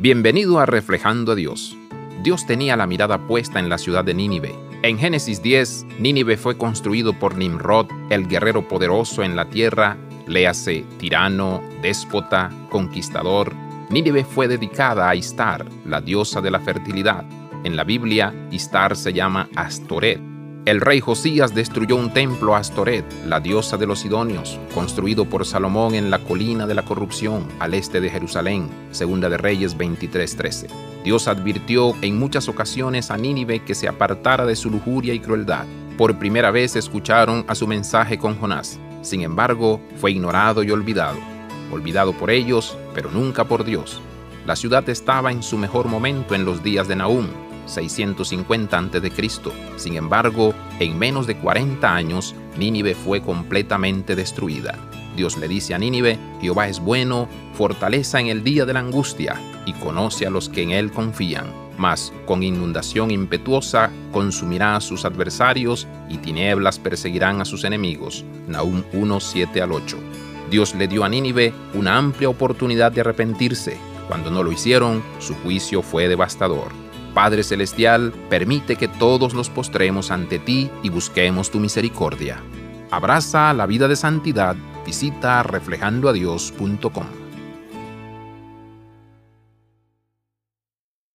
Bienvenido a Reflejando a Dios. Dios tenía la mirada puesta en la ciudad de Nínive. En Génesis 10, Nínive fue construido por Nimrod, el guerrero poderoso en la tierra, léase tirano, déspota, conquistador. Nínive fue dedicada a Istar, la diosa de la fertilidad. En la Biblia, Istar se llama Astoret, el rey Josías destruyó un templo a Astoret, la diosa de los Sidonios, construido por Salomón en la colina de la corrupción, al este de Jerusalén, segunda de Reyes 23:13. Dios advirtió en muchas ocasiones a Nínive que se apartara de su lujuria y crueldad. Por primera vez escucharon a su mensaje con Jonás. Sin embargo, fue ignorado y olvidado. Olvidado por ellos, pero nunca por Dios. La ciudad estaba en su mejor momento en los días de Nahum, 650 a.C. Sin embargo, en menos de 40 años, Nínive fue completamente destruida. Dios le dice a Nínive, Jehová es bueno, fortaleza en el día de la angustia, y conoce a los que en él confían. Mas con inundación impetuosa consumirá a sus adversarios, y tinieblas perseguirán a sus enemigos. Nahum 1, 7 al 8. Dios le dio a Nínive una amplia oportunidad de arrepentirse. Cuando no lo hicieron, su juicio fue devastador. Padre Celestial, permite que todos nos postremos ante ti y busquemos tu misericordia. Abraza la vida de santidad, visita reflejandoadios.com.